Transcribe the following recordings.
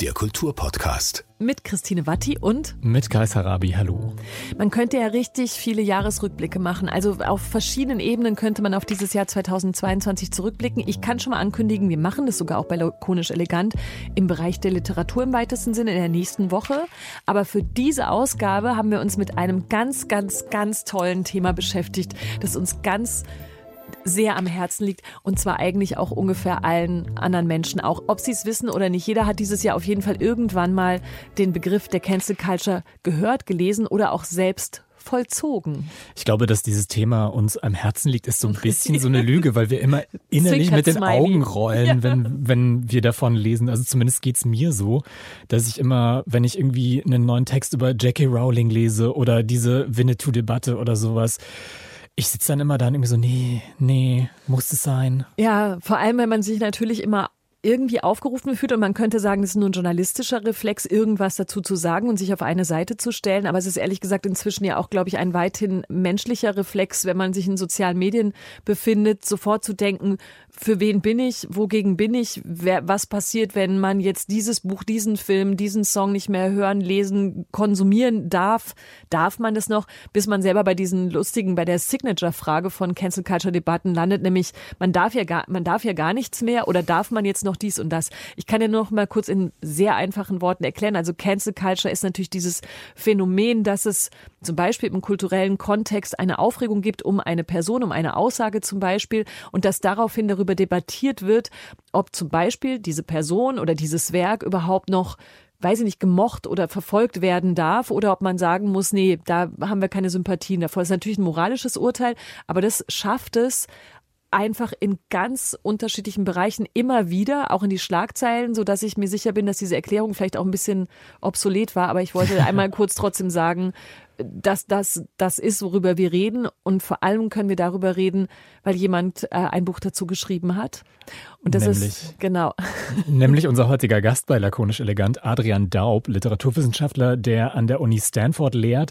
Der Kulturpodcast. Mit Christine Watti und mit Kai Harabi. Hallo. Man könnte ja richtig viele Jahresrückblicke machen. Also auf verschiedenen Ebenen könnte man auf dieses Jahr 2022 zurückblicken. Ich kann schon mal ankündigen, wir machen das sogar auch bei Lakonisch Elegant im Bereich der Literatur im weitesten Sinne in der nächsten Woche. Aber für diese Ausgabe haben wir uns mit einem ganz, ganz, ganz tollen Thema beschäftigt, das uns ganz sehr am Herzen liegt und zwar eigentlich auch ungefähr allen anderen Menschen auch. Ob sie es wissen oder nicht, jeder hat dieses Jahr auf jeden Fall irgendwann mal den Begriff der Cancel Culture gehört, gelesen oder auch selbst vollzogen. Ich glaube, dass dieses Thema uns am Herzen liegt, ist so ein bisschen so eine Lüge, weil wir immer innerlich mit den Augen rollen, ja. wenn, wenn wir davon lesen. Also zumindest geht es mir so, dass ich immer, wenn ich irgendwie einen neuen Text über Jackie Rowling lese oder diese Winnetou-Debatte oder sowas, ich sitze dann immer da und irgendwie so, nee, nee, muss es sein. Ja, vor allem, wenn man sich natürlich immer irgendwie aufgerufen fühlt und man könnte sagen, das ist nur ein journalistischer Reflex, irgendwas dazu zu sagen und sich auf eine Seite zu stellen. Aber es ist ehrlich gesagt inzwischen ja auch, glaube ich, ein weithin menschlicher Reflex, wenn man sich in sozialen Medien befindet, sofort zu denken, für wen bin ich, wogegen bin ich, wer, was passiert, wenn man jetzt dieses Buch, diesen Film, diesen Song nicht mehr hören, lesen, konsumieren darf, darf man das noch, bis man selber bei diesen lustigen, bei der Signature-Frage von Cancel Culture Debatten landet, nämlich man darf ja gar, man darf ja gar nichts mehr oder darf man jetzt noch dies und das. Ich kann ja nur noch mal kurz in sehr einfachen Worten erklären. Also Cancel Culture ist natürlich dieses Phänomen, dass es zum Beispiel im kulturellen Kontext eine Aufregung gibt um eine Person, um eine Aussage zum Beispiel und dass daraufhin darüber debattiert wird, ob zum Beispiel diese Person oder dieses Werk überhaupt noch weiß ich nicht, gemocht oder verfolgt werden darf oder ob man sagen muss, nee, da haben wir keine Sympathien davor. Das ist natürlich ein moralisches Urteil, aber das schafft es, einfach in ganz unterschiedlichen Bereichen immer wieder, auch in die Schlagzeilen, so dass ich mir sicher bin, dass diese Erklärung vielleicht auch ein bisschen obsolet war. Aber ich wollte einmal kurz trotzdem sagen, dass das das ist, worüber wir reden. Und vor allem können wir darüber reden, weil jemand äh, ein Buch dazu geschrieben hat. Und das nämlich, ist genau. Nämlich unser heutiger Gast bei Lakonisch Elegant, Adrian Daub, Literaturwissenschaftler, der an der Uni Stanford lehrt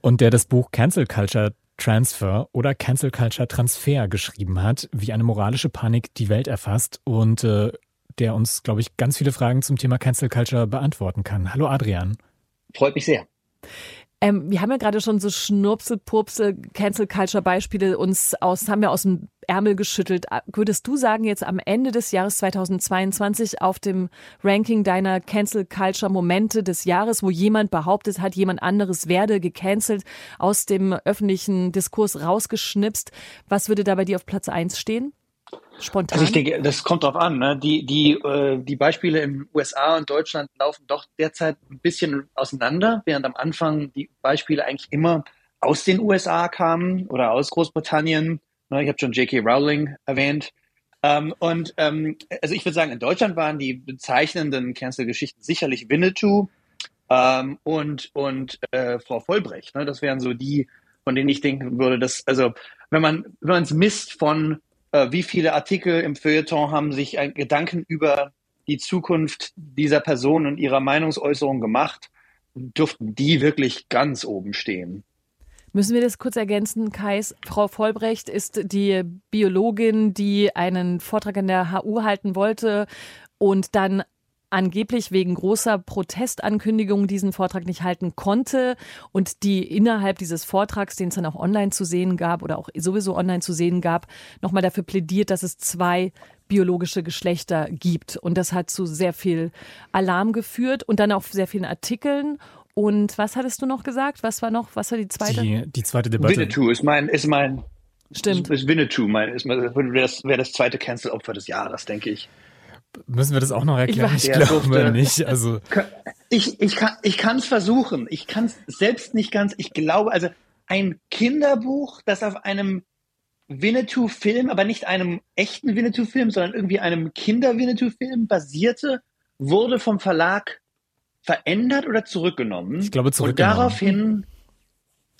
und der das Buch Cancel Culture Transfer oder Cancel Culture Transfer geschrieben hat, wie eine moralische Panik die Welt erfasst und äh, der uns, glaube ich, ganz viele Fragen zum Thema Cancel Culture beantworten kann. Hallo Adrian. Freut mich sehr. Ähm, wir haben ja gerade schon so Schnurpsel, Purpsel, Cancel Culture Beispiele uns aus, haben wir aus dem Ärmel geschüttelt. Äh, würdest du sagen, jetzt am Ende des Jahres 2022 auf dem Ranking deiner Cancel Culture Momente des Jahres, wo jemand behauptet hat, jemand anderes werde gecancelt, aus dem öffentlichen Diskurs rausgeschnipst, was würde da bei dir auf Platz 1 stehen? Spontan? Also ich denke, das kommt drauf an. Ne? Die, die, äh, die Beispiele in USA und Deutschland laufen doch derzeit ein bisschen auseinander, während am Anfang die Beispiele eigentlich immer aus den USA kamen oder aus Großbritannien. Ne? Ich habe schon J.K. Rowling erwähnt. Ähm, und ähm, also ich würde sagen, in Deutschland waren die bezeichnenden Cancel-Geschichten sicherlich Winnetou ähm, und, und äh, Frau Vollbrecht. Ne? Das wären so die, von denen ich denken würde, dass, also wenn man, wenn man es misst von wie viele Artikel im Feuilleton haben sich Gedanken über die Zukunft dieser Person und ihrer Meinungsäußerung gemacht, dürften die wirklich ganz oben stehen. Müssen wir das kurz ergänzen, Kais? Frau Vollbrecht ist die Biologin, die einen Vortrag an der HU halten wollte und dann angeblich wegen großer Protestankündigungen diesen Vortrag nicht halten konnte und die innerhalb dieses Vortrags, den es dann auch online zu sehen gab oder auch sowieso online zu sehen gab, nochmal dafür plädiert, dass es zwei biologische Geschlechter gibt. Und das hat zu sehr viel Alarm geführt und dann auch sehr vielen Artikeln. Und was hattest du noch gesagt? Was war noch, was war die zweite? Die, die zweite Debatte. Winnetou ist mein, ist mein, Stimmt. Ist Winnetou, mein, ist, wäre das, wär das zweite Cancel-Opfer des Jahres, denke ich. Müssen wir das auch noch erklären? Ich, ich glaube durfte, nicht. Also ich, ich kann ich kann es versuchen. Ich kann es selbst nicht ganz. Ich glaube, also ein Kinderbuch, das auf einem Winnetou-Film, aber nicht einem echten Winnetou-Film, sondern irgendwie einem Kinder-Winnetou-Film basierte, wurde vom Verlag verändert oder zurückgenommen. Ich glaube zurückgenommen. Und daraufhin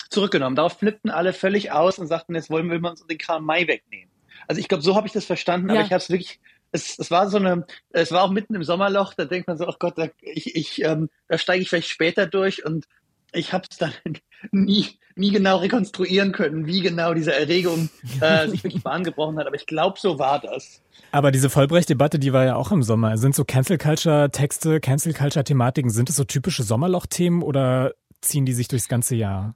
zurückgenommen. Darauf flippten alle völlig aus und sagten, jetzt wollen wir uns den Kram Mai wegnehmen. Also ich glaube, so habe ich das verstanden, ja. aber ich habe es wirklich es, es war so eine, es war auch mitten im Sommerloch, da denkt man so, ach Gott, da, ich, ich, ähm, da steige ich vielleicht später durch und ich habe es dann nie, nie genau rekonstruieren können, wie genau diese Erregung äh, sich wirklich Bahn gebrochen hat. Aber ich glaube, so war das. Aber diese Vollbrecht-Debatte, die war ja auch im Sommer. Sind so Cancel Culture-Texte, Cancel Culture-Thematiken, sind es so typische Sommerloch-Themen oder ziehen die sich durchs ganze Jahr?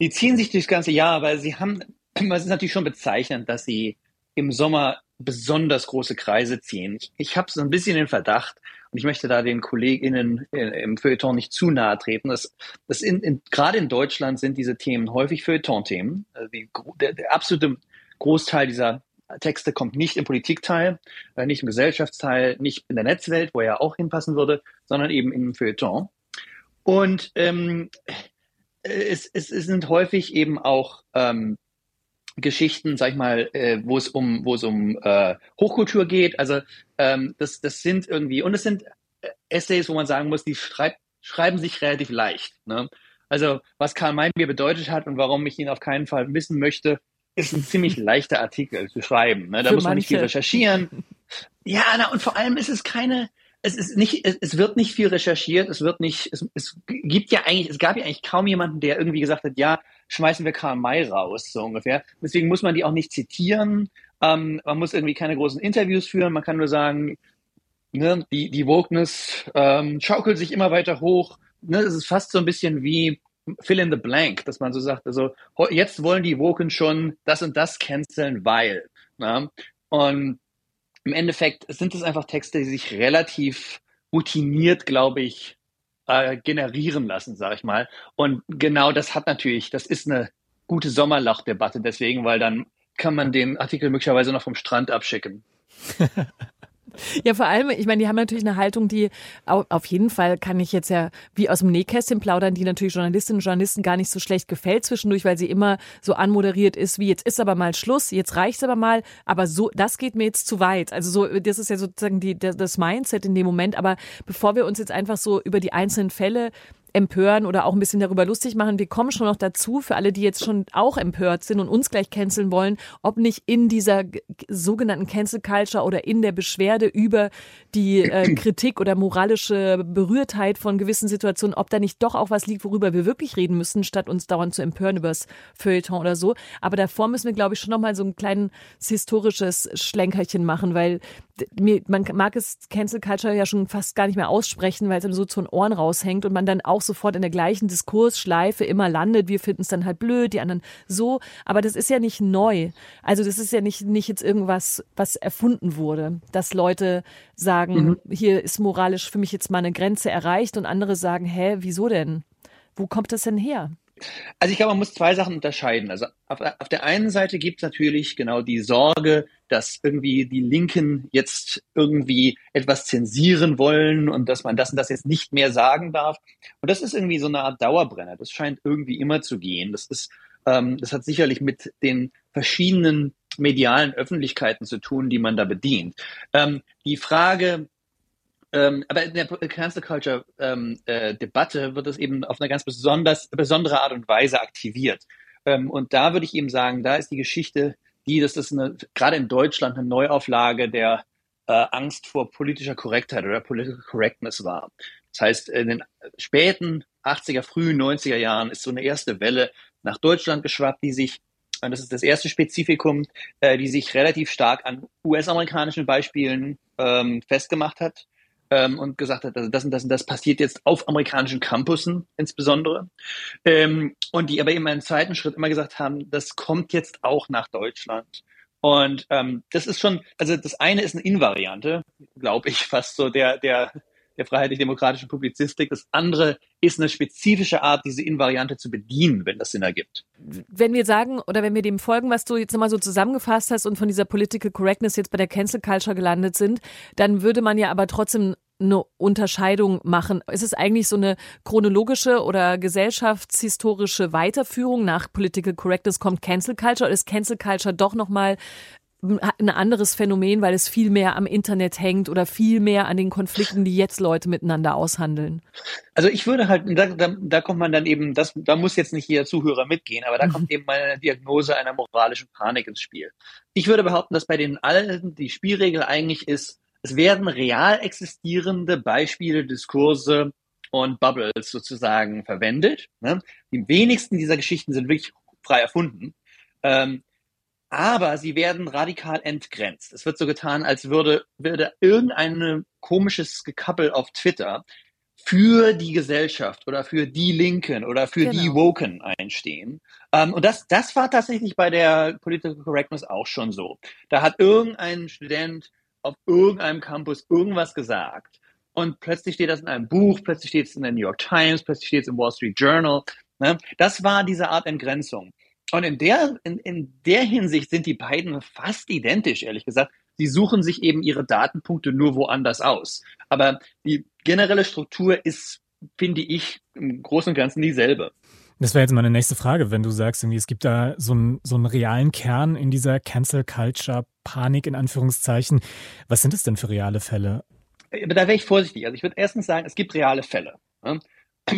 Die ziehen sich durchs ganze Jahr, weil sie haben, es ist natürlich schon bezeichnend, dass sie im Sommer besonders große Kreise ziehen. Ich, ich habe so ein bisschen den Verdacht, und ich möchte da den KollegInnen im Feuilleton nicht zu nahe treten, dass, dass in, in, gerade in Deutschland sind diese Themen häufig Feuilleton-Themen. Also der, der absolute Großteil dieser Texte kommt nicht im Politikteil, äh, nicht im Gesellschaftsteil, nicht in der Netzwelt, wo er auch hinpassen würde, sondern eben im Feuilleton. Und ähm, es, es, es sind häufig eben auch ähm, Geschichten, sag ich mal, äh, wo es um, wo es um äh, Hochkultur geht. Also ähm, das, das sind irgendwie, und es sind äh, Essays, wo man sagen muss, die schreib, schreiben sich relativ leicht. Ne? Also was Karl May mir bedeutet hat und warum ich ihn auf keinen Fall missen möchte, ist ein ziemlich leichter Artikel zu schreiben. Ne? Da Für muss man manche. nicht viel recherchieren. Ja, na, und vor allem ist es keine, es ist nicht, es, es wird nicht viel recherchiert, es wird nicht, es, es gibt ja eigentlich, es gab ja eigentlich kaum jemanden, der irgendwie gesagt hat, ja, schmeißen wir Karl May raus, so ungefähr. Deswegen muss man die auch nicht zitieren. Ähm, man muss irgendwie keine großen Interviews führen. Man kann nur sagen, ne, die, die Wokeness ähm, schaukelt sich immer weiter hoch. Ne, es ist fast so ein bisschen wie Fill in the Blank, dass man so sagt, also jetzt wollen die Woken schon das und das canceln, weil. Ne? Und im Endeffekt sind es einfach Texte, die sich relativ routiniert, glaube ich, äh, generieren lassen, sage ich mal. Und genau das hat natürlich, das ist eine gute Sommerlachdebatte deswegen, weil dann kann man den Artikel möglicherweise noch vom Strand abschicken. Ja, vor allem, ich meine, die haben natürlich eine Haltung, die auf jeden Fall kann ich jetzt ja wie aus dem Nähkästchen plaudern, die natürlich Journalistinnen und Journalisten gar nicht so schlecht gefällt zwischendurch, weil sie immer so anmoderiert ist, wie jetzt ist aber mal Schluss, jetzt reicht's aber mal, aber so, das geht mir jetzt zu weit. Also so, das ist ja sozusagen die, das Mindset in dem Moment. Aber bevor wir uns jetzt einfach so über die einzelnen Fälle empören oder auch ein bisschen darüber lustig machen. Wir kommen schon noch dazu, für alle, die jetzt schon auch empört sind und uns gleich canceln wollen, ob nicht in dieser sogenannten Cancel Culture oder in der Beschwerde über die äh, Kritik oder moralische Berührtheit von gewissen Situationen, ob da nicht doch auch was liegt, worüber wir wirklich reden müssen, statt uns dauernd zu empören über das Feuilleton oder so. Aber davor müssen wir, glaube ich, schon noch mal so ein kleines historisches Schlenkerchen machen, weil man mag es Cancel Culture ja schon fast gar nicht mehr aussprechen, weil es einem so zu den Ohren raushängt und man dann auch sofort in der gleichen Diskursschleife immer landet. Wir finden es dann halt blöd, die anderen so. Aber das ist ja nicht neu. Also das ist ja nicht, nicht jetzt irgendwas, was erfunden wurde, dass Leute sagen, mhm. hier ist moralisch für mich jetzt mal eine Grenze erreicht und andere sagen, hä, wieso denn? Wo kommt das denn her? Also ich glaube, man muss zwei Sachen unterscheiden. Also auf, auf der einen Seite gibt es natürlich genau die Sorge, dass irgendwie die Linken jetzt irgendwie etwas zensieren wollen und dass man das und das jetzt nicht mehr sagen darf. Und das ist irgendwie so eine Art Dauerbrenner. Das scheint irgendwie immer zu gehen. Das ist, ähm, das hat sicherlich mit den verschiedenen medialen Öffentlichkeiten zu tun, die man da bedient. Ähm, die Frage, ähm, aber in der Cancel Culture ähm, äh, Debatte wird es eben auf eine ganz besonders, besondere Art und Weise aktiviert. Ähm, und da würde ich eben sagen, da ist die Geschichte, die, dass das eine, gerade in Deutschland eine Neuauflage der äh, Angst vor politischer Korrektheit oder Political Correctness war. Das heißt, in den späten 80er, frühen 90er Jahren ist so eine erste Welle nach Deutschland geschwappt, die sich, und das ist das erste Spezifikum, äh, die sich relativ stark an US-amerikanischen Beispielen ähm, festgemacht hat ähm, und gesagt hat, also das und das und das passiert jetzt auf amerikanischen Campussen insbesondere. Ähm, und die aber eben einen zweiten Schritt immer gesagt haben, das kommt jetzt auch nach Deutschland. Und ähm, das ist schon, also das eine ist eine Invariante, glaube ich, fast so der, der, der freiheitlich-demokratischen Publizistik. Das andere ist eine spezifische Art, diese Invariante zu bedienen, wenn das Sinn ergibt. Wenn wir sagen oder wenn wir dem folgen, was du jetzt nochmal so zusammengefasst hast und von dieser Political Correctness jetzt bei der Cancel Culture gelandet sind, dann würde man ja aber trotzdem eine Unterscheidung machen. Ist es eigentlich so eine chronologische oder gesellschaftshistorische Weiterführung nach Political Correctness kommt Cancel Culture oder ist Cancel Culture doch nochmal ein anderes Phänomen, weil es viel mehr am Internet hängt oder viel mehr an den Konflikten, die jetzt Leute miteinander aushandeln? Also ich würde halt, da, da, da kommt man dann eben, das, da muss jetzt nicht jeder Zuhörer mitgehen, aber da mhm. kommt eben meine Diagnose einer moralischen Panik ins Spiel. Ich würde behaupten, dass bei den allen die Spielregel eigentlich ist, es werden real existierende Beispiele, Diskurse und Bubbles sozusagen verwendet. Ne? Die wenigsten dieser Geschichten sind wirklich frei erfunden. Ähm, aber sie werden radikal entgrenzt. Es wird so getan, als würde, würde irgendein komisches Gekappel auf Twitter für die Gesellschaft oder für die Linken oder für genau. die Woken einstehen. Ähm, und das, das war tatsächlich bei der Political Correctness auch schon so. Da hat irgendein Student auf irgendeinem Campus irgendwas gesagt und plötzlich steht das in einem Buch, plötzlich steht es in der New York Times, plötzlich steht es im Wall Street Journal. Ne? Das war diese Art Entgrenzung. Und in der, in, in der Hinsicht sind die beiden fast identisch, ehrlich gesagt. Sie suchen sich eben ihre Datenpunkte nur woanders aus. Aber die generelle Struktur ist, finde ich, im Großen und Ganzen dieselbe. Das wäre jetzt meine nächste Frage, wenn du sagst, irgendwie, es gibt da so einen, so einen realen Kern in dieser Cancel Culture Panik in Anführungszeichen. Was sind es denn für reale Fälle? Aber da wäre ich vorsichtig. Also ich würde erstens sagen, es gibt reale Fälle.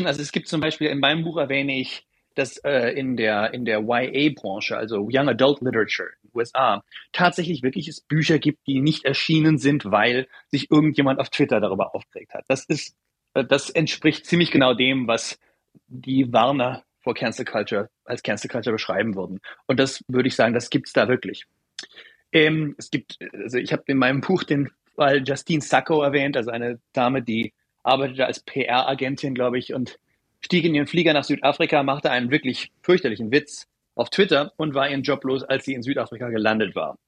Also es gibt zum Beispiel in meinem Buch erwähne ich dass äh, in der, in der YA-Branche, also Young Adult Literature in den USA, tatsächlich wirklich es Bücher gibt, die nicht erschienen sind, weil sich irgendjemand auf Twitter darüber aufgeregt hat. Das ist, äh, das entspricht ziemlich genau dem, was die Warner vor Cancel Culture als Cancel Culture beschreiben würden. Und das würde ich sagen, das gibt's da wirklich. Ähm, es gibt, also ich habe in meinem Buch den Fall Justine Sacco erwähnt, also eine Dame, die arbeitete als PR-Agentin, glaube ich, und stieg in ihren Flieger nach Südafrika, machte einen wirklich fürchterlichen Witz auf Twitter und war ihren Job los, als sie in Südafrika gelandet war.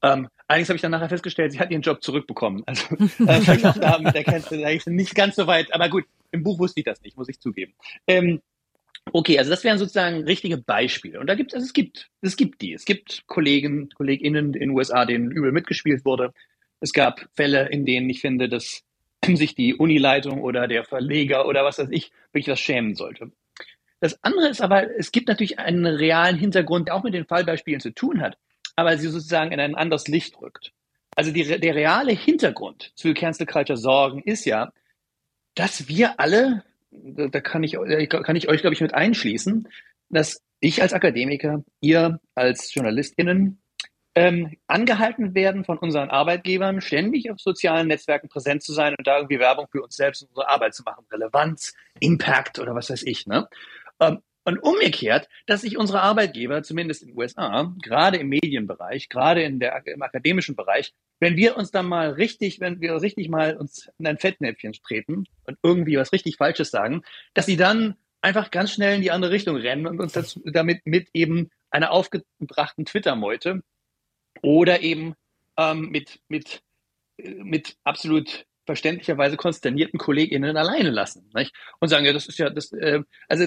Ähm, allerdings habe ich dann nachher festgestellt, sie hat ihren Job zurückbekommen. Also äh, vielleicht auch da mit der Kennzeichen nicht ganz so weit, aber gut, im Buch wusste ich das nicht, muss ich zugeben. Ähm, okay, also das wären sozusagen richtige Beispiele. Und da gibt es, also es gibt, es gibt die. Es gibt Kollegen, KollegInnen in den USA, denen übel mitgespielt wurde. Es gab Fälle, in denen ich finde, dass sich die Unileitung oder der Verleger oder was weiß ich wirklich das schämen sollte. Das andere ist aber, es gibt natürlich einen realen Hintergrund, der auch mit den Fallbeispielen zu tun hat, aber sie sozusagen in ein anderes Licht rückt. Also die, der reale Hintergrund zu Cancel Culture Sorgen ist ja, dass wir alle, da kann ich, kann ich euch, glaube ich, mit einschließen, dass ich als Akademiker, ihr als JournalistInnen ähm, angehalten werden von unseren Arbeitgebern, ständig auf sozialen Netzwerken präsent zu sein und da irgendwie Werbung für uns selbst und unsere Arbeit zu machen. Relevanz, Impact oder was weiß ich. Ne? Ähm, und umgekehrt, dass sich unsere Arbeitgeber, zumindest in den USA, gerade im Medienbereich, gerade in der, im akademischen Bereich, wenn wir uns dann mal richtig, wenn wir richtig mal uns in ein Fettnäpfchen treten und irgendwie was richtig Falsches sagen, dass sie dann einfach ganz schnell in die andere Richtung rennen und uns dazu, damit mit eben einer aufgebrachten Twitter-Meute oder eben ähm, mit, mit, mit absolut verständlicherweise konsternierten KollegInnen alleine lassen. Nicht? Und sagen, ja, das ist ja, das, äh, also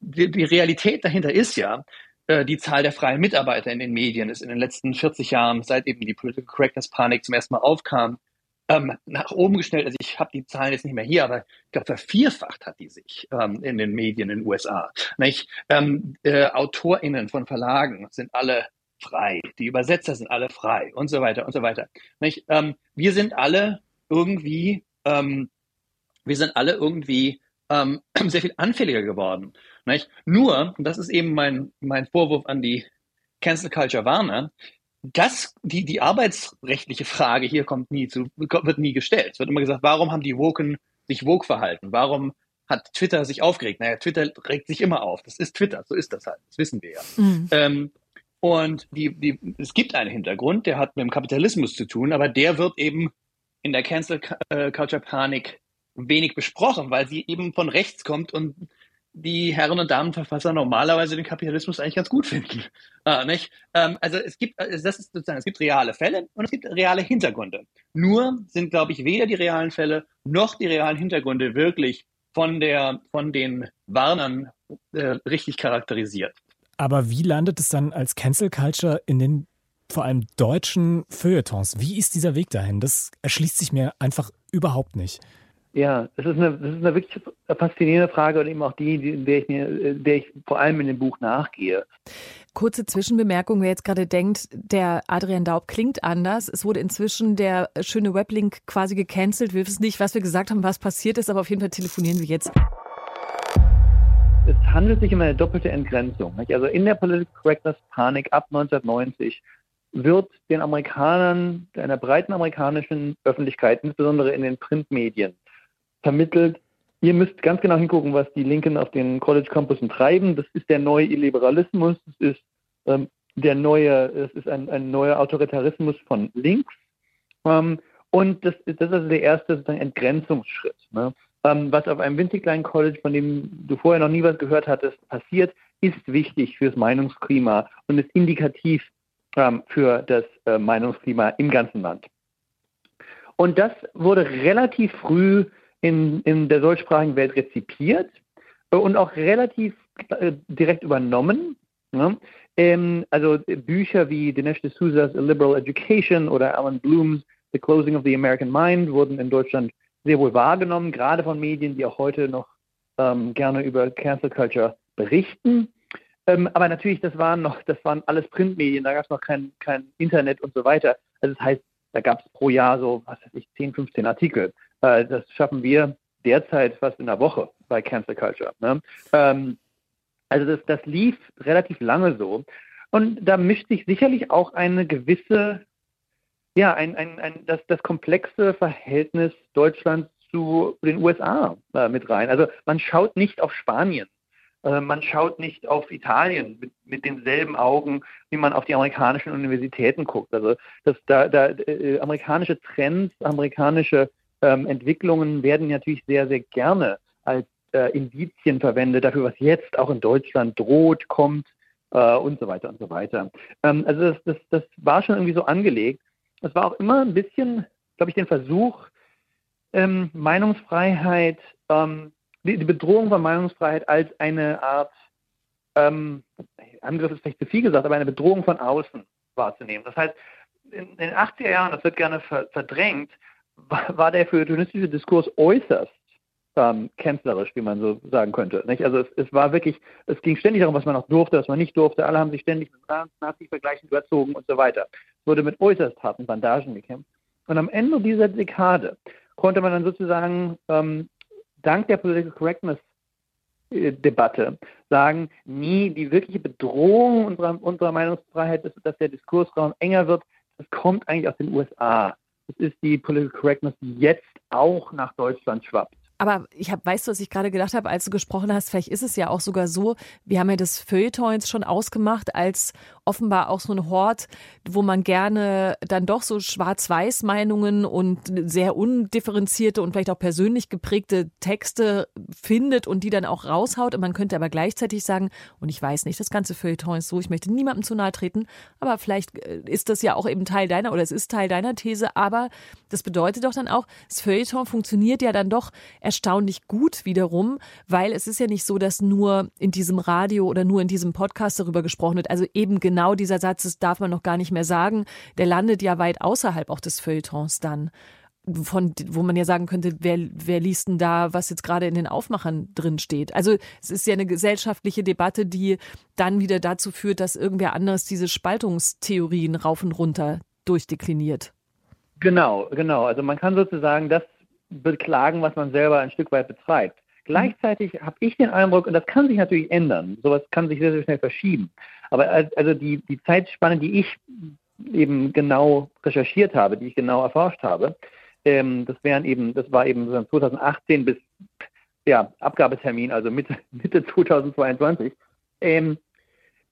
die, die Realität dahinter ist ja, äh, die Zahl der freien Mitarbeiter in den Medien ist in den letzten 40 Jahren, seit eben die Political Correctness Panik zum ersten Mal aufkam, ähm, nach oben gestellt. Also ich habe die Zahlen jetzt nicht mehr hier, aber ich glaube, vervierfacht hat die sich ähm, in den Medien in den USA. Nicht? Ähm, äh, AutorInnen von Verlagen sind alle frei, die Übersetzer sind alle frei und so weiter und so weiter. Nicht? Ähm, wir sind alle irgendwie, ähm, wir sind alle irgendwie ähm, sehr viel anfälliger geworden. Nicht? Nur, und das ist eben mein, mein Vorwurf an die Cancel Culture Warner, das, die, die arbeitsrechtliche Frage hier kommt nie zu, wird nie gestellt. Es wird immer gesagt, warum haben die Woken sich Woke verhalten? Warum hat Twitter sich aufgeregt? Naja, Twitter regt sich immer auf. Das ist Twitter, so ist das halt. Das wissen wir ja. Mhm. Ähm, und die, die, es gibt einen Hintergrund, der hat mit dem Kapitalismus zu tun, aber der wird eben in der Cancel äh, Culture Panik wenig besprochen, weil sie eben von rechts kommt und die Herren und Damenverfasser normalerweise den Kapitalismus eigentlich ganz gut finden. Ah, nicht? Ähm, also es gibt, also das ist sozusagen, es gibt reale Fälle und es gibt reale Hintergründe. Nur sind, glaube ich, weder die realen Fälle noch die realen Hintergründe wirklich von der, von den Warnern äh, richtig charakterisiert. Aber wie landet es dann als Cancel Culture in den vor allem deutschen Feuilletons? Wie ist dieser Weg dahin? Das erschließt sich mir einfach überhaupt nicht. Ja, das ist eine, das ist eine wirklich faszinierende Frage und eben auch die, die der, ich mir, der ich vor allem in dem Buch nachgehe. Kurze Zwischenbemerkung, wer jetzt gerade denkt, der Adrian Daub klingt anders. Es wurde inzwischen der schöne Weblink quasi gecancelt. Wir wissen nicht, was wir gesagt haben, was passiert ist, aber auf jeden Fall telefonieren wir jetzt es handelt sich um eine doppelte Entgrenzung. Nicht? Also in der Political Correctness Panik ab 1990 wird den Amerikanern, einer breiten amerikanischen Öffentlichkeit, insbesondere in den Printmedien, vermittelt, ihr müsst ganz genau hingucken, was die Linken auf den College Campussen treiben. Das ist der neue Illiberalismus, das ist ähm, der neue, es ist ein, ein neuer Autoritarismus von links. Ähm, und das, das ist also der erste sozusagen Entgrenzungsschritt. Ne? Ähm, was auf einem winzig kleinen College, von dem du vorher noch nie was gehört hattest, passiert, ist wichtig fürs Meinungsklima und ist indikativ ähm, für das äh, Meinungsklima im ganzen Land. Und das wurde relativ früh in, in der deutschsprachigen Welt rezipiert und auch relativ äh, direkt übernommen. Ne? Ähm, also Bücher wie Dinesh D'Souza's A Liberal Education oder Alan Blooms The Closing of the American Mind wurden in Deutschland sehr wohl wahrgenommen, gerade von Medien, die auch heute noch ähm, gerne über Cancel Culture berichten. Ähm, aber natürlich, das waren noch, das waren alles Printmedien, da gab es noch kein, kein Internet und so weiter. Also das heißt, da gab es pro Jahr so, was weiß ich, 10, 15 Artikel. Äh, das schaffen wir derzeit fast in der Woche bei Cancel Culture. Ne? Ähm, also das, das lief relativ lange so. Und da mischt sich sicherlich auch eine gewisse, ja, ein, ein, ein, das, das komplexe Verhältnis Deutschlands zu den USA äh, mit rein. Also man schaut nicht auf Spanien, äh, man schaut nicht auf Italien mit, mit denselben Augen, wie man auf die amerikanischen Universitäten guckt. Also das, da, da äh, amerikanische Trends, amerikanische ähm, Entwicklungen werden natürlich sehr, sehr gerne als äh, Indizien verwendet dafür, was jetzt auch in Deutschland droht, kommt äh, und so weiter und so weiter. Ähm, also das, das, das war schon irgendwie so angelegt. Es war auch immer ein bisschen, glaube ich, den Versuch, ähm, Meinungsfreiheit, ähm, die, die, Bedrohung von Meinungsfreiheit als eine Art, ähm, Angriff ist vielleicht zu viel gesagt, aber eine Bedrohung von außen wahrzunehmen. Das heißt, in, in den 80er Jahren, das wird gerne verdrängt, war, der feuilletonistische Diskurs äußerst ähm, kanzlerisch, wie man so sagen könnte. Nicht? Also es, es, war wirklich, es ging ständig darum, was man noch durfte, was man nicht durfte. Alle haben sich ständig mit Nazi-Vergleichen überzogen und so weiter. Es wurde mit äußerst harten Bandagen gekämpft. Und am Ende dieser Dekade konnte man dann sozusagen ähm, dank der Political Correctness äh, Debatte sagen, nie die wirkliche Bedrohung unserer, unserer Meinungsfreiheit, ist, dass der Diskursraum enger wird, das kommt eigentlich aus den USA. Das ist die Political Correctness, die jetzt auch nach Deutschland schwappt. Aber ich hab, weißt du, was ich gerade gedacht habe, als du gesprochen hast, vielleicht ist es ja auch sogar so, wir haben ja das Feuilleton jetzt schon ausgemacht als offenbar auch so ein Hort, wo man gerne dann doch so Schwarz-Weiß-Meinungen und sehr undifferenzierte und vielleicht auch persönlich geprägte Texte findet und die dann auch raushaut. Und man könnte aber gleichzeitig sagen, und ich weiß nicht, das ganze Feuilleton ist so, ich möchte niemandem zu nahe treten, aber vielleicht äh, ist das ja auch eben Teil deiner oder es ist Teil deiner These, aber das bedeutet doch dann auch, das Feuilleton funktioniert ja dann doch erstaunlich gut wiederum, weil es ist ja nicht so, dass nur in diesem Radio oder nur in diesem Podcast darüber gesprochen wird. Also eben genau dieser Satz, das darf man noch gar nicht mehr sagen, der landet ja weit außerhalb auch des Feuilletons dann von, wo man ja sagen könnte, wer, wer liest denn da, was jetzt gerade in den Aufmachern drin steht? Also es ist ja eine gesellschaftliche Debatte, die dann wieder dazu führt, dass irgendwer anderes diese Spaltungstheorien rauf und runter durchdekliniert. Genau, genau. Also man kann sozusagen das beklagen, was man selber ein Stück weit betreibt. Gleichzeitig habe ich den Eindruck, und das kann sich natürlich ändern, sowas kann sich sehr, sehr schnell verschieben. Aber also die, die Zeitspanne, die ich eben genau recherchiert habe, die ich genau erforscht habe, ähm, das wären eben, das war eben 2018 bis ja, Abgabetermin, also Mitte, Mitte 2022. Ähm,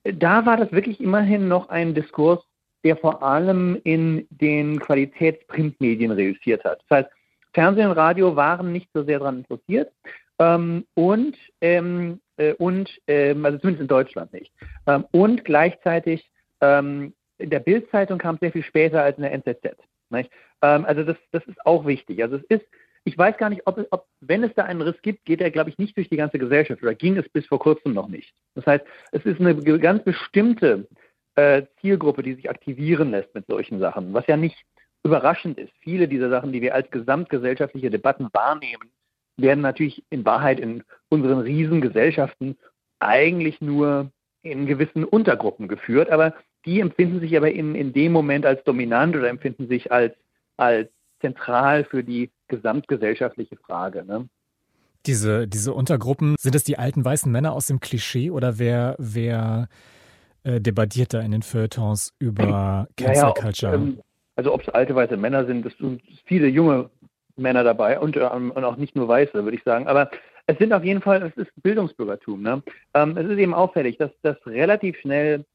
da war das wirklich immerhin noch ein Diskurs, der vor allem in den Qualitätsprintmedien reüssiert hat. Das heißt, Fernsehen und Radio waren nicht so sehr daran interessiert ähm, und, ähm, äh, und ähm, also zumindest in Deutschland nicht. Ähm, und gleichzeitig ähm, in der Bildzeitung kam es sehr viel später als in der NZZ. Ähm, also das, das ist auch wichtig. Also es ist, ich weiß gar nicht, ob, ob wenn es da einen Riss gibt, geht er, glaube ich, nicht durch die ganze Gesellschaft oder ging es bis vor kurzem noch nicht. Das heißt, es ist eine ganz bestimmte äh, Zielgruppe, die sich aktivieren lässt mit solchen Sachen, was ja nicht überraschend ist. Viele dieser Sachen, die wir als gesamtgesellschaftliche Debatten wahrnehmen, werden natürlich in Wahrheit in unseren Riesengesellschaften eigentlich nur in gewissen Untergruppen geführt, aber die empfinden sich aber in, in dem Moment als dominant oder empfinden sich als, als zentral für die gesamtgesellschaftliche Frage. Ne? Diese, diese Untergruppen, sind es die alten weißen Männer aus dem Klischee oder wer, wer äh, debattiert da in den Feuilletons über Cancel Culture? ähm, also ob es alte weiße Männer sind, es sind viele junge Männer dabei und, ähm, und auch nicht nur Weiße, würde ich sagen. Aber es sind auf jeden Fall, es ist Bildungsbürgertum. Ne? Ähm, es ist eben auffällig, dass das relativ schnell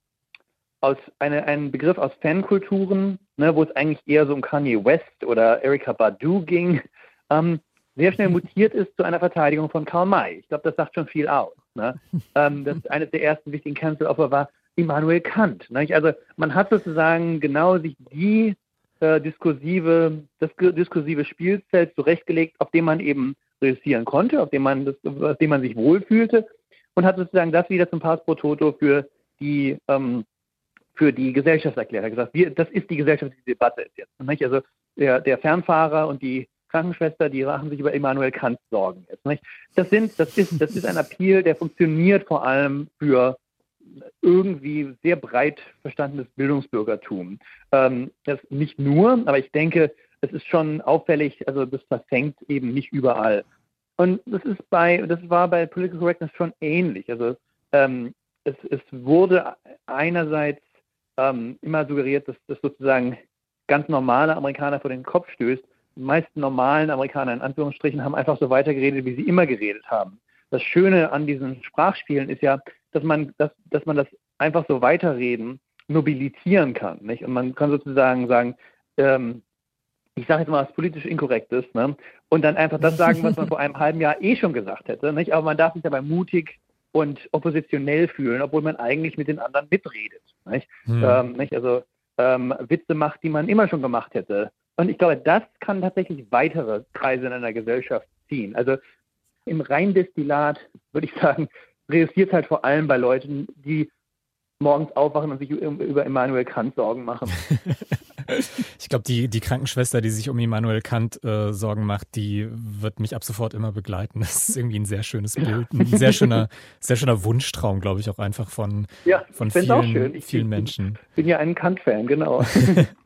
aus eine, ein Begriff aus Fankulturen, ne, wo es eigentlich eher so um Kanye West oder Erika Badu ging, ähm, sehr schnell mutiert ist zu einer Verteidigung von Karl May. Ich glaube, das sagt schon viel aus. Ne? Ähm, das eines der ersten wichtigen Cancel-Offer war Immanuel Kant. Nicht? Also man hat sozusagen genau sich die äh, diskursive, das diskursive Spielfeld zurechtgelegt, auf dem man eben reüssieren konnte, auf dem man, das, auf dem man sich wohlfühlte und hat sozusagen das wieder zum Pass pro Toto für die ähm, für die Gesellschaftserklärung. Er hat gesagt, wir, das ist die gesellschaftliche Debatte jetzt. Nicht? Also der, der Fernfahrer und die Krankenschwester, die machen sich über Immanuel Kant Sorgen jetzt. Nicht? Das, sind, das, ist, das ist ein Appeal, der funktioniert vor allem für irgendwie sehr breit verstandenes Bildungsbürgertum. Ähm, das nicht nur, aber ich denke, es ist schon auffällig, also das verfängt eben nicht überall. Und das ist bei, das war bei Political Correctness schon ähnlich. Also ähm, es, es, wurde einerseits ähm, immer suggeriert, dass das sozusagen ganz normale Amerikaner vor den Kopf stößt. Die meisten normalen Amerikaner in Anführungsstrichen haben einfach so weitergeredet, wie sie immer geredet haben. Das Schöne an diesen Sprachspielen ist ja, dass man, dass, dass man das einfach so weiterreden nobilitieren kann. Nicht? Und man kann sozusagen sagen, ähm, ich sage jetzt mal was politisch inkorrekt ist, ne? und dann einfach das sagen, was man vor einem halben Jahr eh schon gesagt hätte. Nicht? Aber man darf sich dabei mutig und oppositionell fühlen, obwohl man eigentlich mit den anderen mitredet. Nicht? Hm. Ähm, nicht? Also ähm, Witze macht, die man immer schon gemacht hätte. Und ich glaube, das kann tatsächlich weitere Kreise in einer Gesellschaft ziehen. Also im Reindestillat würde ich sagen, reüssiert halt vor allem bei Leuten, die morgens aufwachen und sich über Immanuel Kant Sorgen machen. Ich glaube, die, die Krankenschwester, die sich um Immanuel Kant äh, Sorgen macht, die wird mich ab sofort immer begleiten. Das ist irgendwie ein sehr schönes Bild, ein sehr schöner, sehr schöner Wunschtraum, glaube ich, auch einfach von, ja, von vielen, ich vielen Menschen. Ich bin ja ein Kant-Fan, genau.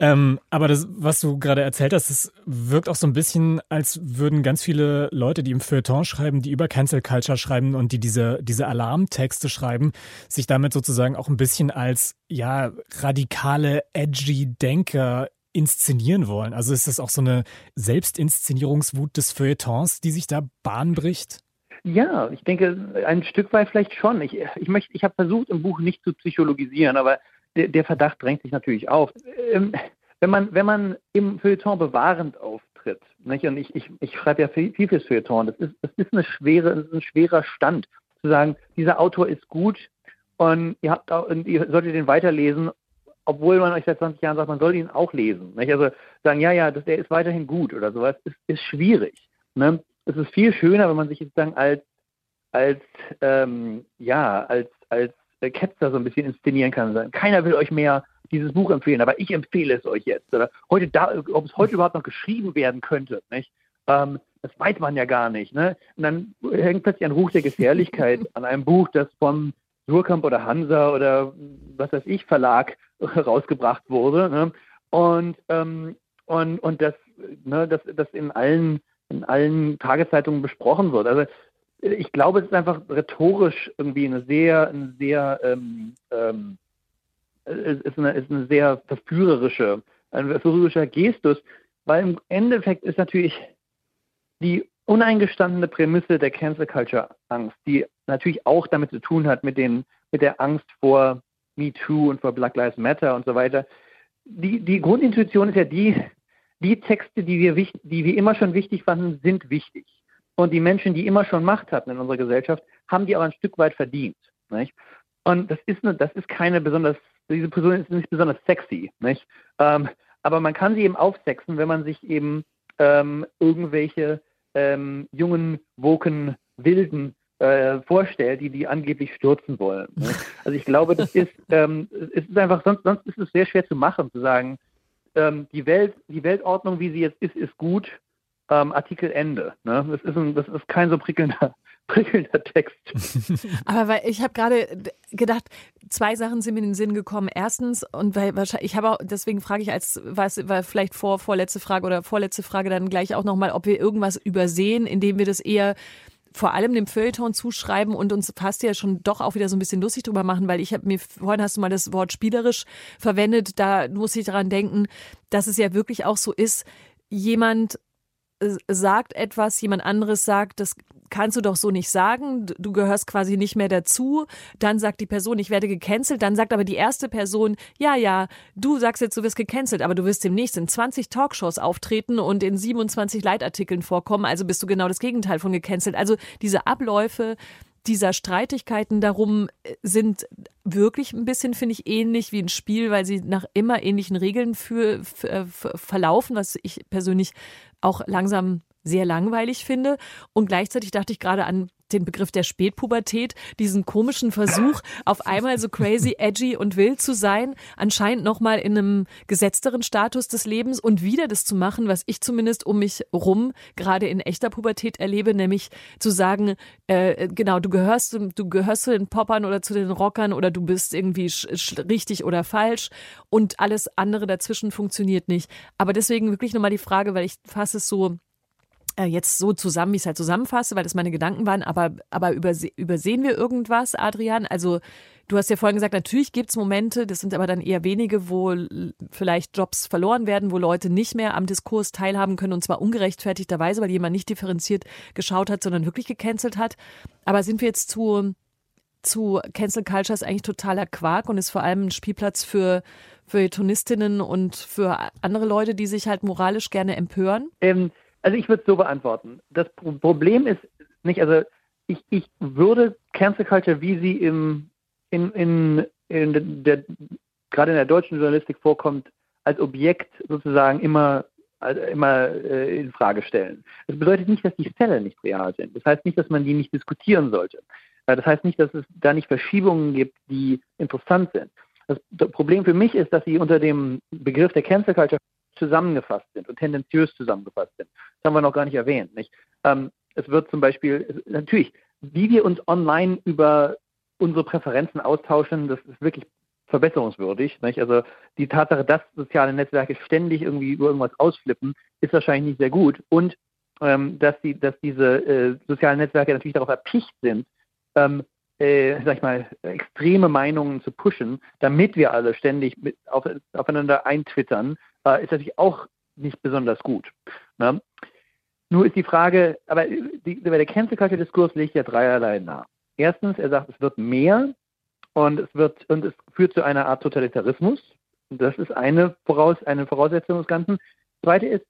ähm, aber das, was du gerade erzählt hast, das wirkt auch so ein bisschen, als würden ganz viele Leute, die im Feuilleton schreiben, die über Cancel Culture schreiben und die diese, diese Alarmtexte schreiben, sich damit sozusagen auch ein bisschen als ja radikale, edgy Denker inszenieren wollen. Also ist das auch so eine Selbstinszenierungswut des Feuilletons, die sich da Bahn bricht? Ja, ich denke, ein Stück weit vielleicht schon. Ich, ich, ich habe versucht, im Buch nicht zu psychologisieren, aber der, der Verdacht drängt sich natürlich auf. Ähm, wenn, man, wenn man im Feuilleton bewahrend auftritt, nicht? und ich, ich, ich schreibe ja viel, fürs Feuilleton, das ist, das ist, eine schwere, ein schwerer Stand, zu sagen, dieser Autor ist gut und ihr, habt auch, und ihr solltet den weiterlesen, obwohl man euch seit 20 Jahren sagt, man soll ihn auch lesen. Nicht? Also sagen, ja, ja, das, der ist weiterhin gut oder sowas, ist, ist schwierig. Ne? Es ist viel schöner, wenn man sich sozusagen als, als ähm, ja, als, als Ketzer so ein bisschen inszenieren kann keiner will euch mehr dieses Buch empfehlen, aber ich empfehle es euch jetzt. Oder heute da, ob es heute überhaupt noch geschrieben werden könnte, nicht? Ähm, das weiß man ja gar nicht. Ne? Und dann hängt plötzlich ein Ruch der Gefährlichkeit an einem Buch, das vom Surkamp oder Hansa oder was weiß ich Verlag rausgebracht wurde. Ne? Und, ähm, und, und das, ne, das, das in allen, in allen Tageszeitungen besprochen wird. Also ich glaube, es ist einfach rhetorisch irgendwie eine sehr, eine sehr, ähm, ähm, ist eine, ist eine sehr verführerische, ein verführerischer Gestus, weil im Endeffekt ist natürlich die uneingestandene Prämisse der Cancel Culture Angst, die natürlich auch damit zu tun hat, mit, den, mit der Angst vor MeToo und vor Black Lives Matter und so weiter. Die, die Grundintuition ist ja die, die Texte, die wir, die wir immer schon wichtig fanden, sind wichtig. Und die Menschen, die immer schon Macht hatten in unserer Gesellschaft, haben die aber ein Stück weit verdient. Nicht? Und das ist, eine, das ist keine besonders, diese Person ist nicht besonders sexy. Nicht? Ähm, aber man kann sie eben aufsexen, wenn man sich eben ähm, irgendwelche ähm, jungen, woken, wilden äh, vorstellt, die die angeblich stürzen wollen. Ne? Also ich glaube, das ist, ähm, es ist einfach, sonst, sonst ist es sehr schwer zu machen, zu sagen, ähm, die Welt, die Weltordnung, wie sie jetzt ist, ist gut, ähm, Artikel Ende. Ne? Das, ist ein, das ist kein so prickelnder, prickelnder Text. Aber weil ich habe gerade gedacht, zwei Sachen sind mir in den Sinn gekommen. Erstens, und weil wahrscheinlich, ich habe auch, deswegen frage ich als, was, war vielleicht vor, vorletzte Frage oder vorletzte Frage dann gleich auch nochmal, ob wir irgendwas übersehen, indem wir das eher vor allem dem Feuilleton zuschreiben und uns fast ja schon doch auch wieder so ein bisschen lustig drüber machen, weil ich habe mir, vorhin hast du mal das Wort spielerisch verwendet, da muss ich daran denken, dass es ja wirklich auch so ist, jemand sagt etwas, jemand anderes sagt, das kannst du doch so nicht sagen, du gehörst quasi nicht mehr dazu. Dann sagt die Person, ich werde gecancelt. Dann sagt aber die erste Person, ja, ja, du sagst jetzt, du wirst gecancelt, aber du wirst demnächst in 20 Talkshows auftreten und in 27 Leitartikeln vorkommen. Also bist du genau das Gegenteil von gecancelt. Also diese Abläufe dieser Streitigkeiten darum äh, sind wirklich ein bisschen, finde ich, ähnlich wie ein Spiel, weil sie nach immer ähnlichen Regeln für, für, äh, verlaufen, was ich persönlich auch langsam sehr langweilig finde. Und gleichzeitig dachte ich gerade an den Begriff der Spätpubertät, diesen komischen Versuch, auf einmal so crazy, edgy und wild zu sein, anscheinend nochmal in einem gesetzteren Status des Lebens und wieder das zu machen, was ich zumindest um mich rum gerade in echter Pubertät erlebe, nämlich zu sagen, äh, genau, du gehörst, du gehörst zu den Poppern oder zu den Rockern oder du bist irgendwie richtig oder falsch und alles andere dazwischen funktioniert nicht. Aber deswegen wirklich nochmal die Frage, weil ich fasse es so äh, jetzt so zusammen, wie ich es halt zusammenfasse, weil das meine Gedanken waren, aber, aber überse übersehen wir irgendwas, Adrian? Also du hast ja vorhin gesagt, natürlich gibt es Momente, das sind aber dann eher wenige, wo vielleicht Jobs verloren werden, wo Leute nicht mehr am Diskurs teilhaben können und zwar ungerechtfertigterweise, weil jemand nicht differenziert geschaut hat, sondern wirklich gecancelt hat. Aber sind wir jetzt zu, zu Cancel Culture ist eigentlich totaler Quark und ist vor allem ein Spielplatz für für Tonistinnen und für andere Leute, die sich halt moralisch gerne empören? Ähm, also ich würde es so beantworten. Das Problem ist nicht, also ich, ich würde Cancel Culture, wie sie im, in, in, in der, gerade in der deutschen Journalistik vorkommt, als Objekt sozusagen immer immer äh, in Frage stellen. Das bedeutet nicht, dass die Fälle nicht real sind. Das heißt nicht, dass man die nicht diskutieren sollte. Äh, das heißt nicht, dass es da nicht Verschiebungen gibt, die interessant sind. Das Problem für mich ist, dass sie unter dem Begriff der Cancel Culture zusammengefasst sind und tendenziös zusammengefasst sind. Das haben wir noch gar nicht erwähnt. Nicht? Ähm, es wird zum Beispiel, natürlich, wie wir uns online über unsere Präferenzen austauschen, das ist wirklich verbesserungswürdig. Nicht? Also die Tatsache, dass soziale Netzwerke ständig irgendwie über irgendwas ausflippen, ist wahrscheinlich nicht sehr gut. Und ähm, dass, die, dass diese äh, sozialen Netzwerke natürlich darauf erpicht sind, ähm, äh, sag ich mal, extreme Meinungen zu pushen, damit wir alle ständig mit, auf, aufeinander eintwittern äh, ist natürlich auch nicht besonders gut. Ne? Nur ist die Frage, aber die, der Cancel Culture Diskurs legt ja dreierlei nahe. Erstens, er sagt, es wird mehr und es wird und es führt zu einer Art Totalitarismus. Das ist eine, Voraus, eine Voraussetzung des Ganzen. Zweite ist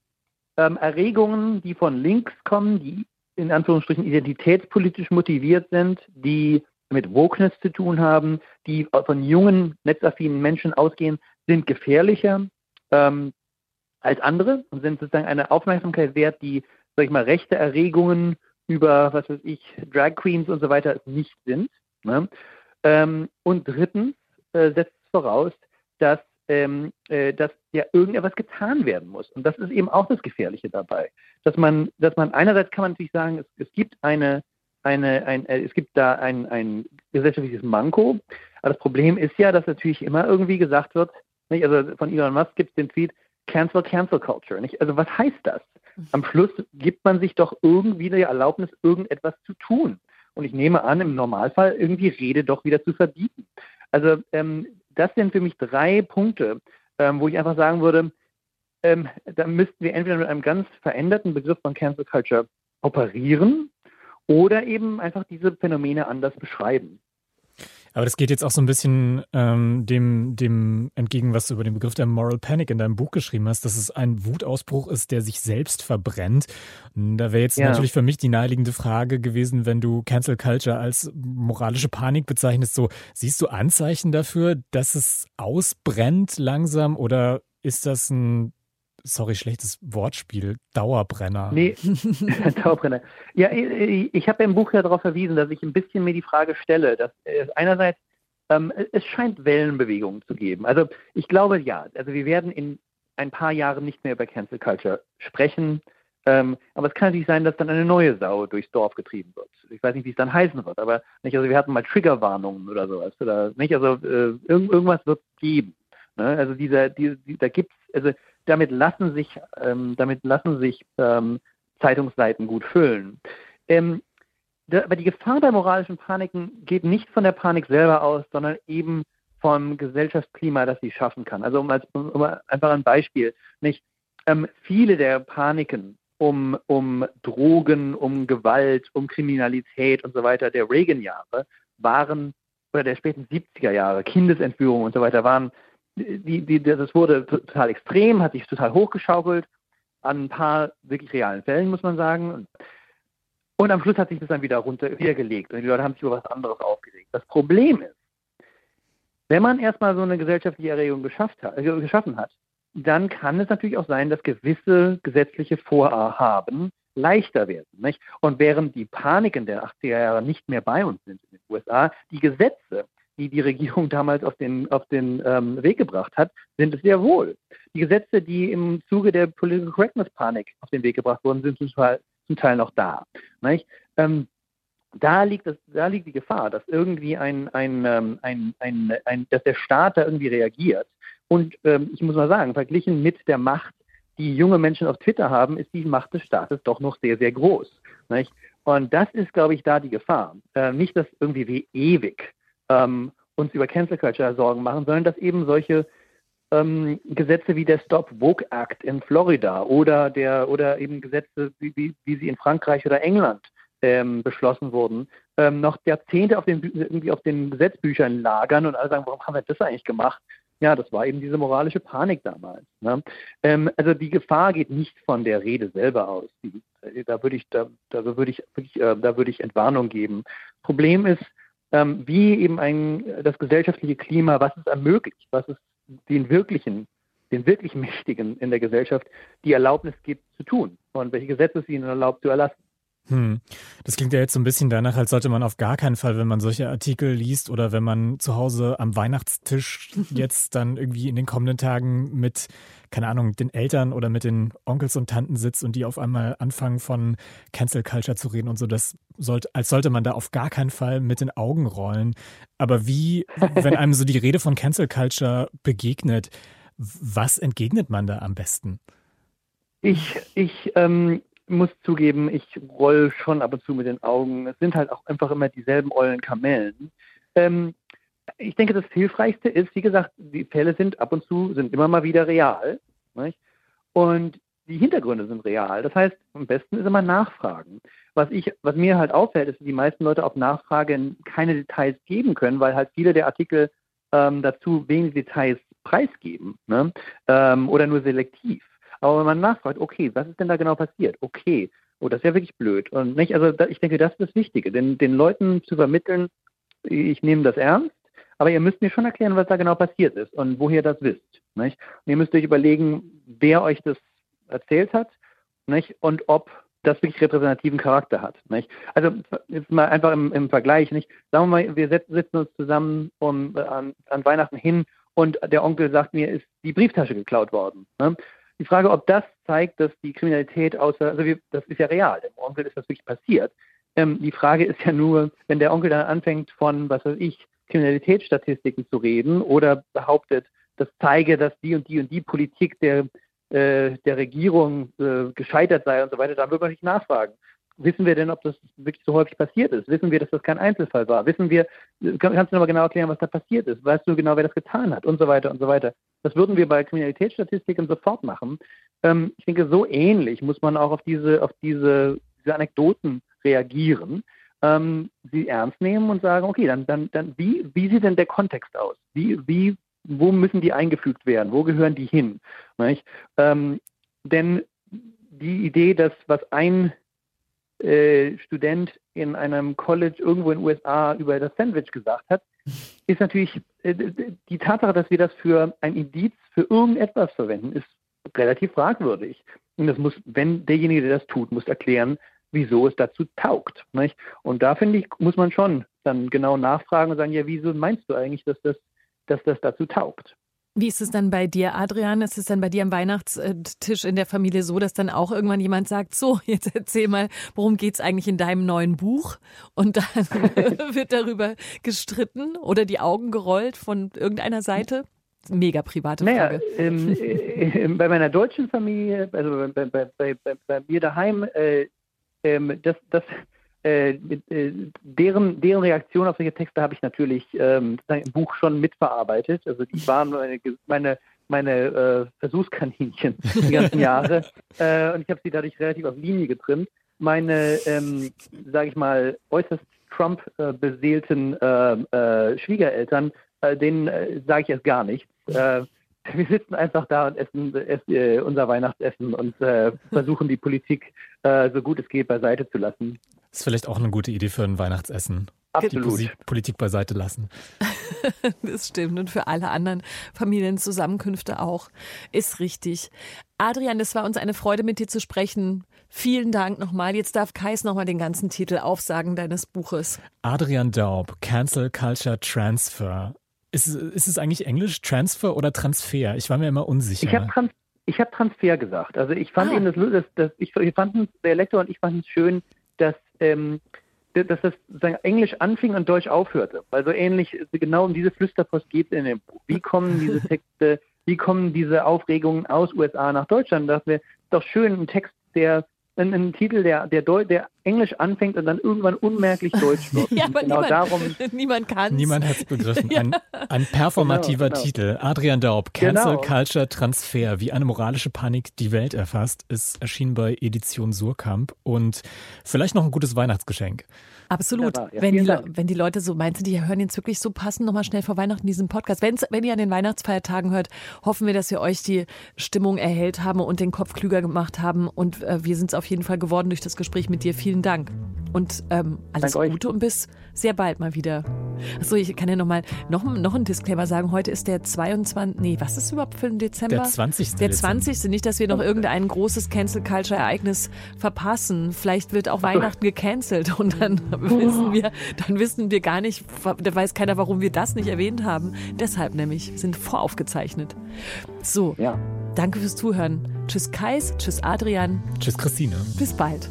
ähm, Erregungen, die von links kommen, die in Anführungsstrichen identitätspolitisch motiviert sind, die mit Wokeness zu tun haben, die von jungen, netzaffinen Menschen ausgehen, sind gefährlicher ähm, als andere und sind sozusagen eine Aufmerksamkeit wert, die, sag ich mal, rechte Erregungen über, was weiß ich, Drag Queens und so weiter nicht sind. Ne? Ähm, und drittens äh, setzt es voraus, dass, ähm, äh, dass ja irgendetwas getan werden muss. Und das ist eben auch das Gefährliche dabei. Dass man, dass man einerseits kann man natürlich sagen, es, es gibt eine, eine, ein, äh, es gibt da ein, ein gesellschaftliches Manko. Aber das Problem ist ja, dass natürlich immer irgendwie gesagt wird, nicht? Also von Elon Musk gibt es den Tweet, Cancel, Cancel Culture. Nicht? Also was heißt das? Am Schluss gibt man sich doch irgendwie die Erlaubnis, irgendetwas zu tun. Und ich nehme an, im Normalfall irgendwie Rede doch wieder zu verbieten. Also ähm, das sind für mich drei Punkte, ähm, wo ich einfach sagen würde, ähm, da müssten wir entweder mit einem ganz veränderten Begriff von Cancel Culture operieren oder eben einfach diese Phänomene anders beschreiben. Aber das geht jetzt auch so ein bisschen ähm, dem, dem entgegen, was du über den Begriff der Moral Panic in deinem Buch geschrieben hast, dass es ein Wutausbruch ist, der sich selbst verbrennt. Da wäre jetzt ja. natürlich für mich die naheliegende Frage gewesen, wenn du Cancel Culture als moralische Panik bezeichnest, so siehst du Anzeichen dafür, dass es ausbrennt langsam oder ist das ein sorry, schlechtes Wortspiel, Dauerbrenner. Nee, Dauerbrenner. Ja, ich, ich habe im Buch ja darauf verwiesen, dass ich ein bisschen mir die Frage stelle, dass äh, einerseits ähm, es scheint Wellenbewegungen zu geben. Also ich glaube ja, also wir werden in ein paar Jahren nicht mehr über Cancel Culture sprechen. Ähm, aber es kann natürlich sein, dass dann eine neue Sau durchs Dorf getrieben wird. Ich weiß nicht, wie es dann heißen wird, aber nicht, also wir hatten mal Triggerwarnungen oder sowas. Oder nicht, also äh, irgend, irgendwas wird es geben. Ne? Also dieser, die, die, da gibt's, also damit lassen sich, ähm, damit lassen sich ähm, Zeitungsseiten gut füllen. Ähm, da, aber die Gefahr bei moralischen Paniken geht nicht von der Panik selber aus, sondern eben vom Gesellschaftsklima, das sie schaffen kann. Also um, als, um einfach ein Beispiel, nicht? Ähm, viele der Paniken um, um Drogen, um Gewalt, um Kriminalität und so weiter der Reagan-Jahre waren, oder der späten 70er Jahre, Kindesentführung und so weiter, waren, die, die, das wurde total extrem, hat sich total hochgeschaukelt, an ein paar wirklich realen Fällen, muss man sagen. Und am Schluss hat sich das dann wieder runter, wieder gelegt und die Leute haben sich über was anderes aufgeregt. Das Problem ist, wenn man erstmal so eine gesellschaftliche Erregung geschafft hat, geschaffen hat, dann kann es natürlich auch sein, dass gewisse gesetzliche Vorhaben leichter werden. Nicht? Und während die Paniken der 80er Jahre nicht mehr bei uns sind in den USA, die Gesetze, die die Regierung damals auf den, auf den ähm, Weg gebracht hat, sind es sehr wohl. Die Gesetze, die im Zuge der Political Correctness Panik auf den Weg gebracht wurden, sind zum Teil, zum Teil noch da. Ähm, da liegt, das, da liegt die Gefahr, dass irgendwie ein, ein, ähm, ein, ein, ein, dass der Staat da irgendwie reagiert. Und ähm, ich muss mal sagen, verglichen mit der Macht, die junge Menschen auf Twitter haben, ist die Macht des Staates doch noch sehr, sehr groß. Nicht? Und das ist, glaube ich, da die Gefahr. Äh, nicht, dass irgendwie wie ewig ähm, uns über Cancel Culture Sorgen machen, sondern dass eben solche ähm, Gesetze wie der Stop Woke Act in Florida oder der oder eben Gesetze wie, wie, wie sie in Frankreich oder England ähm, beschlossen wurden, ähm, noch Jahrzehnte auf den, irgendwie auf den Gesetzbüchern lagern und alle sagen, warum haben wir das eigentlich gemacht? Ja, das war eben diese moralische Panik damals. Ne? Ähm, also die Gefahr geht nicht von der Rede selber aus. Die, äh, da würde ich, da, da würde ich äh, da würde ich Entwarnung geben. Problem ist, ähm, wie eben ein, das gesellschaftliche Klima, was es ermöglicht, was es den wirklichen, den wirklich Mächtigen in der Gesellschaft die Erlaubnis gibt zu tun und welche Gesetze es ihnen erlaubt zu erlassen. Hm. Das klingt ja jetzt so ein bisschen danach, als sollte man auf gar keinen Fall, wenn man solche Artikel liest oder wenn man zu Hause am Weihnachtstisch jetzt dann irgendwie in den kommenden Tagen mit, keine Ahnung, den Eltern oder mit den Onkels und Tanten sitzt und die auf einmal anfangen von Cancel Culture zu reden und so, das sollte, als sollte man da auf gar keinen Fall mit den Augen rollen. Aber wie, wenn einem so die Rede von Cancel Culture begegnet, was entgegnet man da am besten? Ich, ich, ähm, muss zugeben, ich roll schon ab und zu mit den Augen. Es sind halt auch einfach immer dieselben ollen Kamellen. Ähm, ich denke, das Hilfreichste ist, wie gesagt, die Fälle sind ab und zu, sind immer mal wieder real. Nicht? Und die Hintergründe sind real. Das heißt, am besten ist immer nachfragen. Was, ich, was mir halt auffällt, ist, dass die meisten Leute auf Nachfrage keine Details geben können, weil halt viele der Artikel ähm, dazu wenig Details preisgeben ne? ähm, oder nur selektiv. Aber wenn man nachfragt, okay, was ist denn da genau passiert? Okay, oh, das ist ja wirklich blöd. Und nicht, also ich denke, das ist das Wichtige, denn den Leuten zu vermitteln, ich nehme das ernst, aber ihr müsst mir schon erklären, was da genau passiert ist und woher das wisst. Nicht? Und ihr müsst euch überlegen, wer euch das erzählt hat nicht? und ob das wirklich repräsentativen Charakter hat. Nicht? Also jetzt mal einfach im, im Vergleich. Nicht? Sagen wir mal, wir sitzen uns zusammen um, an, an Weihnachten hin und der Onkel sagt mir, ist die Brieftasche geklaut worden. Ne? Die Frage, ob das zeigt, dass die Kriminalität außer, also wir, das ist ja real, dem Onkel ist das wirklich passiert. Ähm, die Frage ist ja nur, wenn der Onkel dann anfängt von, was weiß ich, Kriminalitätsstatistiken zu reden oder behauptet, das zeige, dass die und die und die Politik der, äh, der Regierung äh, gescheitert sei und so weiter, dann wird man nicht nachfragen. Wissen wir denn, ob das wirklich so häufig passiert ist? Wissen wir, dass das kein Einzelfall war? Wissen wir, kannst du nochmal genau erklären, was da passiert ist? Weißt du genau, wer das getan hat? Und so weiter und so weiter. Das würden wir bei Kriminalitätsstatistiken sofort machen. Ähm, ich denke, so ähnlich muss man auch auf diese, auf diese, diese Anekdoten reagieren, ähm, sie ernst nehmen und sagen, okay, dann, dann, dann wie, wie sieht denn der Kontext aus? Wie, wie, wo müssen die eingefügt werden? Wo gehören die hin? Ähm, denn die Idee, dass was ein äh, Student in einem College irgendwo in den USA über das Sandwich gesagt hat, ist natürlich äh, die Tatsache, dass wir das für ein Indiz für irgendetwas verwenden, ist relativ fragwürdig. Und das muss, wenn derjenige, der das tut, muss erklären, wieso es dazu taugt. Nicht? Und da finde ich, muss man schon dann genau nachfragen und sagen, ja, wieso meinst du eigentlich, dass das, dass das dazu taugt? Wie ist es dann bei dir, Adrian? Ist es dann bei dir am Weihnachtstisch in der Familie so, dass dann auch irgendwann jemand sagt, so, jetzt erzähl mal, worum geht es eigentlich in deinem neuen Buch? Und dann wird darüber gestritten oder die Augen gerollt von irgendeiner Seite? Mega private Frage. Naja, ähm, äh, bei meiner deutschen Familie, also bei, bei, bei, bei mir daheim, äh, äh, das, das äh, äh, deren, deren Reaktion auf solche Texte habe ich natürlich ähm, im Buch schon mitverarbeitet. Also die waren meine, meine meine äh, Versuchskaninchen die ganzen Jahre. äh, und ich habe sie dadurch relativ auf Linie getrimmt. Meine, ähm, sage ich mal, äußerst Trump-beseelten äh, äh, Schwiegereltern, äh, denen äh, sage ich erst gar nichts. Äh, wir sitzen einfach da und essen, essen äh, unser Weihnachtsessen und versuchen die Politik so gut es geht beiseite zu lassen. Das ist vielleicht auch eine gute Idee für ein Weihnachtsessen. Absolut. Die Politik beiseite lassen. das stimmt. Und für alle anderen Familienzusammenkünfte auch. Ist richtig. Adrian, es war uns eine Freude, mit dir zu sprechen. Vielen Dank nochmal. Jetzt darf Kais nochmal den ganzen Titel aufsagen deines Buches. Adrian Daub, Cancel Culture Transfer. Ist, ist es eigentlich Englisch Transfer oder Transfer? Ich war mir immer unsicher. Ich habe Trans hab Transfer gesagt. Also ich fand ah. eben das, das, das ich, ich fand der Lektor und ich fanden es schön, dass ähm, dass das Englisch anfing und Deutsch aufhörte. Weil so ähnlich, genau um diese Flüsterpost geht es in dem Buch. Wie kommen diese Texte, wie kommen diese Aufregungen aus USA nach Deutschland? Das wäre doch schön, ein Text, der ein, ein Titel, der, der, Deu der Englisch anfängt und dann irgendwann unmerklich Deutsch wird. ja, aber genau niemand, darum, niemand kann Niemand hat es begriffen. Ein, ein performativer genau, genau. Titel. Adrian Daub, Cancel genau. Culture Transfer, wie eine moralische Panik die Welt erfasst, ist erschienen bei Edition Surkamp und vielleicht noch ein gutes Weihnachtsgeschenk. Absolut. Ja, wenn, die, wenn die Leute so meinten, die hören jetzt wirklich so passend nochmal schnell vor Weihnachten diesen Podcast. Wenn's, wenn ihr an den Weihnachtsfeiertagen hört, hoffen wir, dass wir euch die Stimmung erhellt haben und den Kopf klüger gemacht haben. Und äh, wir sind es auf jeden Fall geworden durch das Gespräch mit dir. Vielen Dank. Und ähm, alles Dank Gute euch. und bis sehr bald mal wieder. Achso, ich kann ja nochmal noch, noch einen Disclaimer sagen. Heute ist der 22. Nee, was ist überhaupt für ein Dezember? Der 20. Der 20. Nicht, dass wir noch irgendein großes Cancel Culture Ereignis verpassen. Vielleicht wird auch Weihnachten gecancelt und dann wissen wir, dann wissen wir gar nicht, da weiß keiner, warum wir das nicht erwähnt haben. Deshalb nämlich sind voraufgezeichnet. So, ja. danke fürs Zuhören. Tschüss Kais, tschüss Adrian. Tschüss Christine. Bis bald.